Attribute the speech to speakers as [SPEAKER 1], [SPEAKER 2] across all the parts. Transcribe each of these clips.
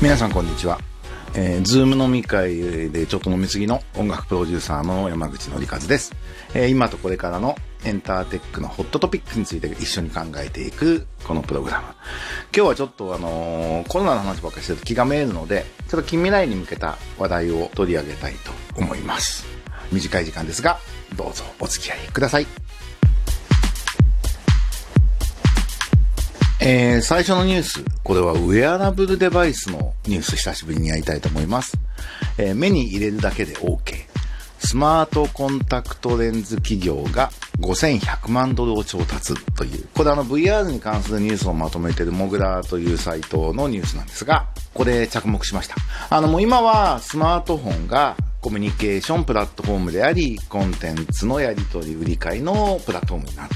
[SPEAKER 1] 皆さんこんにちは。えー、ズーム飲み会でちょっと飲みすぎの音楽プロデューサーの山口のりかずです。えー、今とこれからのエンターテックのホットトピックについて一緒に考えていくこのプログラム。今日はちょっとあのー、コロナの話ばっかりしてると気がめるので、ちょっと近未来に向けた話題を取り上げたいと思います。短い時間ですが、どうぞお付き合いください。えー、最初のニュース。これはウェアラブルデバイスのニュース久しぶりにやりたいと思います。えー、目に入れるだけで OK。スマートコンタクトレンズ企業が5100万ドルを調達という、これあの VR に関するニュースをまとめているモグラというサイトのニュースなんですが、これ着目しました。あのもう今はスマートフォンがコミュニケーションプラットフォームであり、コンテンツのやり取り売り買いのプラットフォームになって、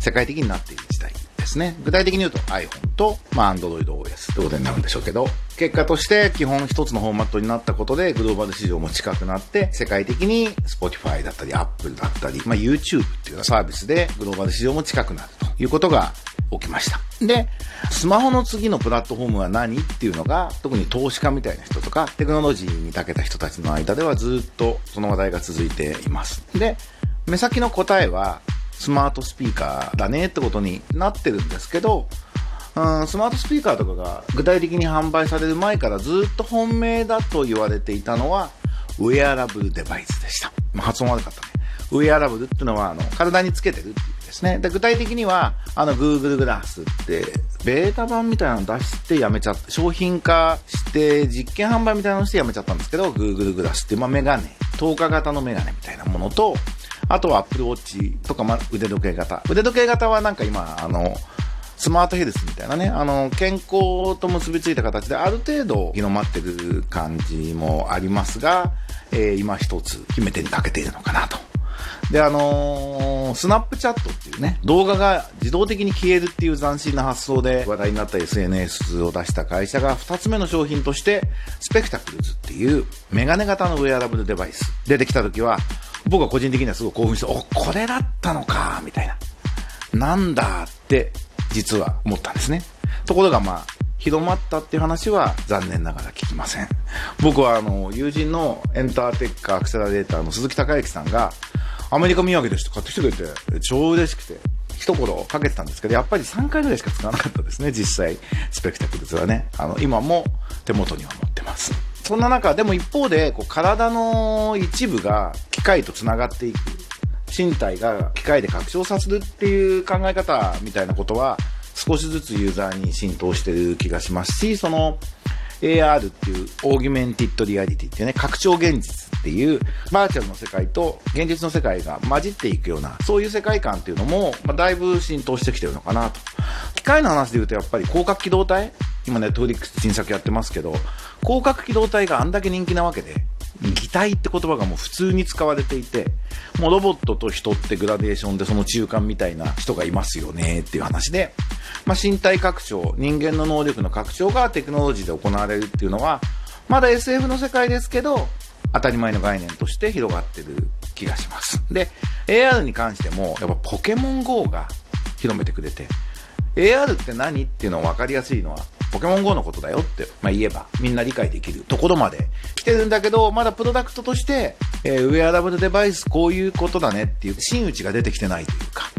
[SPEAKER 1] 世界的になっている時代ですね。具体的に言うと iPhone と、まあ、Android OS ということになるんでしょうけど、結果として基本一つのフォーマットになったことでグローバル市場も近くなって、世界的に Spotify だったり Apple だったり、まあ、YouTube っていうサービスでグローバル市場も近くなるということが起きました。で、スマホの次のプラットフォームは何っていうのが、特に投資家みたいな人とか、テクノロジーに長けた人たちの間ではずっとその話題が続いています。で、目先の答えは、スマートスピーカーだねってことになってるんですけど、うん、スマートスピーカーとかが具体的に販売される前からずっと本命だと言われていたのは、ウェアラブルデバイスでした。まあ、発音悪かったね。ウェアラブルってのは、あの、体につけてるっていうですね。で、具体的には、あの、Google グラスって、ベータ版みたいなの出してやめちゃった。商品化して、実験販売みたいなのしてやめちゃったんですけど、Google グラスって、まあ、メガネ、透過型のメガネみたいなものと、あとは Apple Watch とか、ま、腕時計型。腕時計型はなんか今、あの、スマートヘルスみたいなね、あの、健康と結びついた形である程度広まってる感じもありますが、えー、今一つ決め手にかけているのかなと。で、あのー、スナップチャットっていうね、動画が自動的に消えるっていう斬新な発想で話題になった SNS を出した会社が2つ目の商品として、スペクタクルズっていうメガネ型のウェアラブルデバイス出てきた時は、僕は個人的にはすごい興奮して、お、これだったのか、みたいな。なんだって、実は思ったんですね。ところがまあ、広まったっていう話は残念ながら聞きません。僕はあの、友人のエンターテックアクセラレーターの鈴木孝之さんが、アメリカ土産ですと買ってきてくれて、超嬉しくて、一言かけてたんですけど、やっぱり3回ぐらいしか使わなかったですね、実際、スペクタクルズはね。あの、今も手元には持ってます。そんな中、でも一方で、こう体の一部が機械と繋がっていく。身体が機械で拡張させるっていう考え方みたいなことは、少しずつユーザーに浸透してる気がしますし、その、AR っていう、オーギュメンティッドリアリティっていうね、拡張現実っていう、バーチャルの世界と現実の世界が混じっていくような、そういう世界観っていうのも、まあ、だいぶ浸透してきてるのかなと。機械の話で言うとやっぱり広角機動隊今ネットフリックス新作やってますけど、広角機動隊があんだけ人気なわけで、擬態って言葉がもう普通に使われていて、もうロボットと人ってグラデーションでその中間みたいな人がいますよねっていう話で、まあ、身体拡張、人間の能力の拡張がテクノロジーで行われるっていうのは、まだ SF の世界ですけど、当たり前の概念として広がってる気がします。で、AR に関しても、やっぱポケモン GO が広めてくれて、AR って何っていうのを分かりやすいのは、ポケモン GO のことだよって、まあ、言えば、みんな理解できるところまで来てるんだけど、まだプロダクトとして、えー、ウェアラブルデバイスこういうことだねっていう、真打ちが出てきてないというか、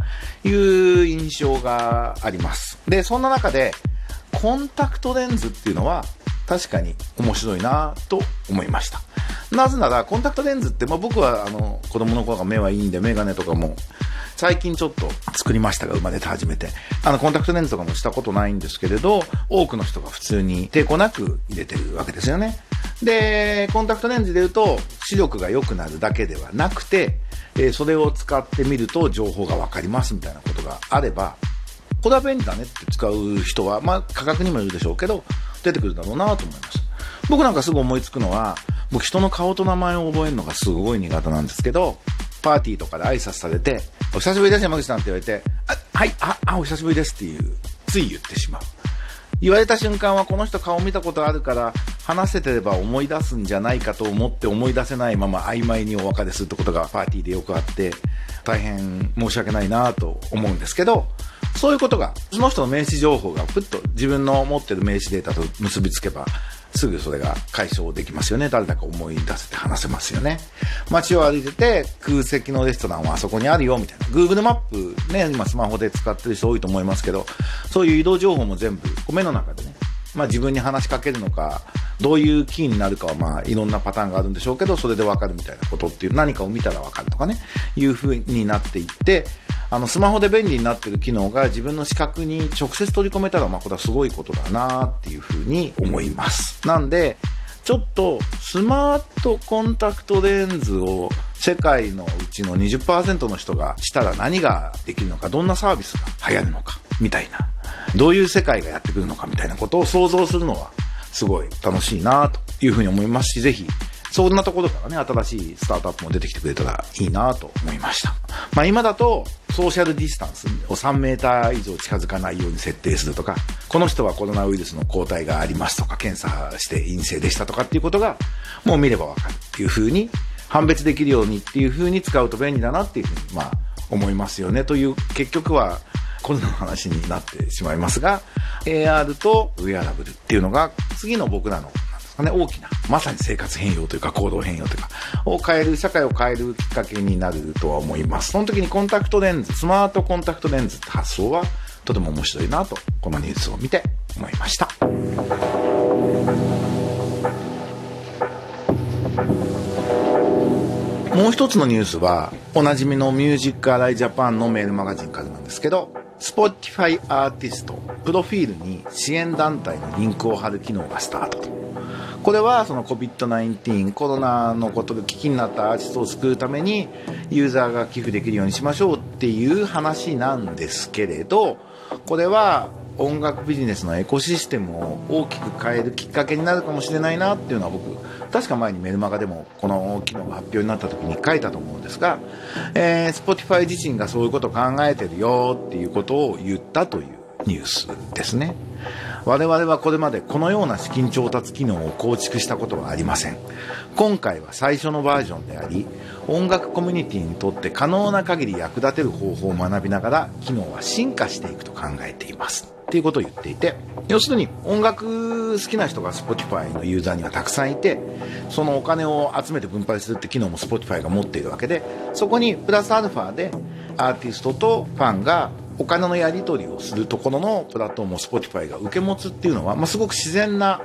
[SPEAKER 1] いう印象があります。で、そんな中で、コンタクトレンズっていうのは、確かに面白いなと思いました。なぜなら、コンタクトレンズって、まあ、僕はあの、子供の頃が目はいいんで、メガネとかも最近ちょっと作りましたが、生まれて初めて。あの、コンタクトレンズとかもしたことないんですけれど、多くの人が普通に抵抗なく入れてるわけですよね。で、コンタクトレンズで言うと、視力が良くなるだけではなくて、え、それを使ってみると情報がわかりますみたいなことがあれば、これは便利だねって使う人は、まあ、価格にもいるでしょうけど、出てくるだろうなと思います。僕なんかすぐ思いつくのは、僕人の顔と名前を覚えるのがすごい苦手なんですけど、パーティーとかで挨拶されて、お久しぶりです山口さんって言われて、あ、はい、あ、あ、お久しぶりですっていう、つい言ってしまう。言われた瞬間はこの人顔見たことあるから話せてれば思い出すんじゃないかと思って思い出せないまま曖昧にお別れするってことがパーティーでよくあって大変申し訳ないなと思うんですけどそういうことが、その人の名刺情報がプッと自分の持ってる名刺データと結びつけば、すぐそれが解消できますよね。誰だか思い出せて話せますよね。街を歩いてて、空席のレストランはあそこにあるよ、みたいな。Google マップね、今スマホで使ってる人多いと思いますけど、そういう移動情報も全部、目の中でね、まあ自分に話しかけるのか、どういうキーになるかはまあいろんなパターンがあるんでしょうけど、それでわかるみたいなことっていう何かを見たらわかるとかね、いう風になっていって、あの、スマホで便利になってる機能が自分の視覚に直接取り込めたら、まあこれはすごいことだなっていう風に思います。なんで、ちょっとスマートコンタクトレンズを世界のうちの20%の人がしたら何ができるのか、どんなサービスが流行るのか、みたいな。どういう世界がやってくるのかみたいなことを想像するのはすごい楽しいなというふうに思いますし、ぜひ、そんなところからね、新しいスタートアップも出てきてくれたらいいなと思いました。まあ今だと、ソーシャルディスタンスを3メーター以上近づかないように設定するとか、この人はコロナウイルスの抗体がありますとか、検査して陰性でしたとかっていうことが、もう見ればわかるっていうふうに、判別できるようにっていうふうに使うと便利だなっていうふうに、まあ思いますよね。という、結局は、コロナの話になってしまいますが、AR とウェアラブルっていうのが次の僕らのね、大きな、まさに生活変容というか行動変容というか、を変える、社会を変えるきっかけになるとは思います。その時にコンタクトレンズ、スマートコンタクトレンズって発想はとても面白いなと、このニュースを見て思いました。もう一つのニュースは、おなじみのミュージックアライジャパンのメールマガジンからなんですけど、Spotify アーティスト、プロフィールに支援団体のリンクを貼る機能がスタート。これはその COVID-19 コロナのことで危機になったアーティストを救うためにユーザーが寄付できるようにしましょうっていう話なんですけれどこれは音楽ビジネスのエコシステムを大きく変えるきっかけになるかもしれないなっていうのは僕確か前にメルマガでもこの機能が発表になった時に書いたと思うんですが、えー、Spotify 自身がそういうことを考えてるよっていうことを言ったというニュースですね。我々はこれまでこのような資金調達機能を構築したことはありません。今回は最初のバージョンであり音楽コミュニティにとって可能な限り役立てる方法を学びながら機能は進化していくと考えています。っていうことを言っていて要するに音楽好きな人が Spotify のユーザーにはたくさんいてそのお金を集めて分配するって機能も Spotify が持っているわけでそこにプラスアルファでアーティストとファンがお金のやり取りをするところのプラットフォームを Spotify が受け持つっていうのは、まあ、すごく自然な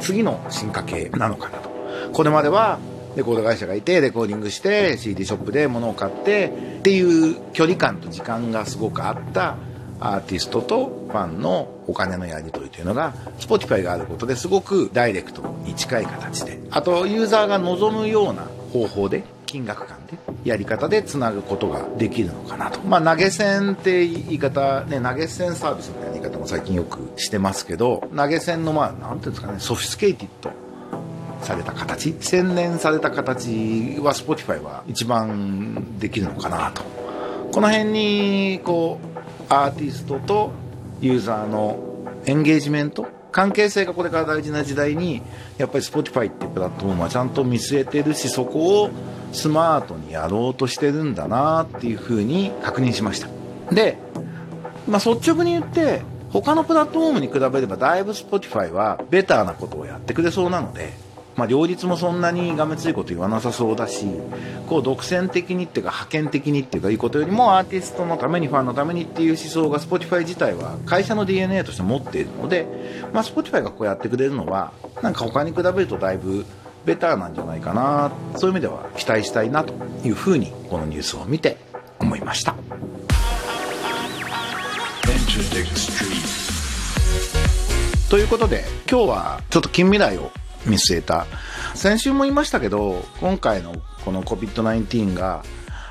[SPEAKER 1] 次の進化系なのかなと。これまではレコード会社がいて、レコーディングして、CD ショップで物を買って、っていう距離感と時間がすごくあったアーティストとファンのお金のやり取りというのが、Spotify があることですごくダイレクトに近い形で、あとユーザーが望むような方法で金額感でやり方でつなぐことができるのかなと。まあ投げ銭って言い方、ね、投げ銭サービスみたいな言い方も最近よくしてますけど、投げ銭のまあ、なんていうんですかね、ソフィスケイティッドされた形、洗練された形は Spotify は一番できるのかなと。この辺に、こう、アーティストとユーザーのエンゲージメント関係性がこれから大事な時代にやっぱり Spotify っていうプラットフォームはちゃんと見据えてるしそこをスマートにやろうとしてるんだなっていうふうに確認しました。で、まあ、率直に言って他のプラットフォームに比べればだいぶ Spotify はベターなことをやってくれそうなのでまあ、両立もそんなにがめついこと言わなさそうだしこう独占的にっていうか派遣的にっていうかいうことよりもアーティストのためにファンのためにっていう思想が Spotify 自体は会社の DNA として持っているので、まあ、Spotify がこうやってくれるのはなんか他に比べるとだいぶベターなんじゃないかな。そういう意味では期待したいなというふうにこのニュースを見て思いました。ということで今日はちょっと近未来を見据えた先週も言いましたけど今回のこの COVID-19 が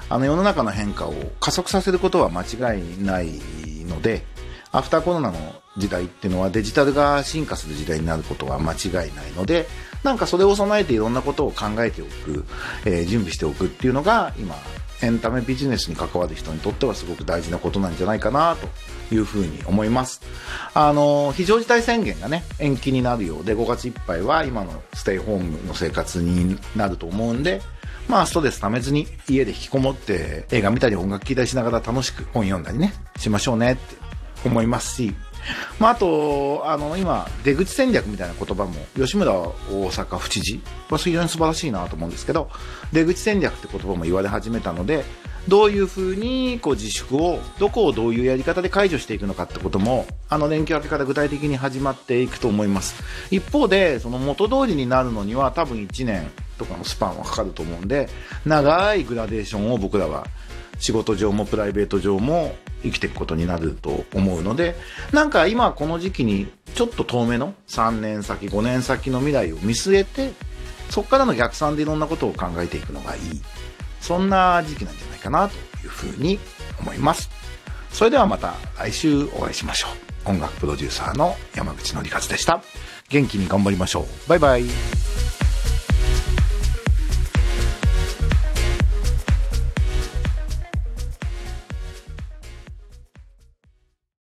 [SPEAKER 1] あの世の中の変化を加速させることは間違いないのでアフターコロナの時代っていうのはデジタルが進化する時代になることは間違いないのでなんかそれを備えていろんなことを考えておく、えー、準備しておくっていうのが今エンタメビジネスに関わる人にとってはすごく大事なことなんじゃないかなというふうに思います。あの、非常事態宣言がね、延期になるようで、5月いっぱいは今のステイホームの生活になると思うんで、まあストレス溜めずに家で引きこもって映画見たり音楽聴いたりしながら楽しく本読んだりね、しましょうねって思いますし、まあ、あと、あの、今、出口戦略みたいな言葉も、吉村大阪府知事は非常に素晴らしいなと思うんですけど、出口戦略って言葉も言われ始めたので、どういうふうにこう自粛を、どこをどういうやり方で解除していくのかってことも、あの連休明けから具体的に始まっていくと思います。一方で、その元通りになるのには多分1年とかのスパンはかかると思うんで、長いグラデーションを僕らは仕事上もプライベート上も生きていくことになると思うので、なんか今この時期にちょっと遠めの3年先、5年先の未来を見据えて、そこからの逆算でいろんなことを考えていくのがいい。そんな時期なんじゃないかなというふうに思います。それではまた来週お会いしましょう。音楽プロデューサーの山口のりかずでした。元気に頑張りましょう。バイバイ。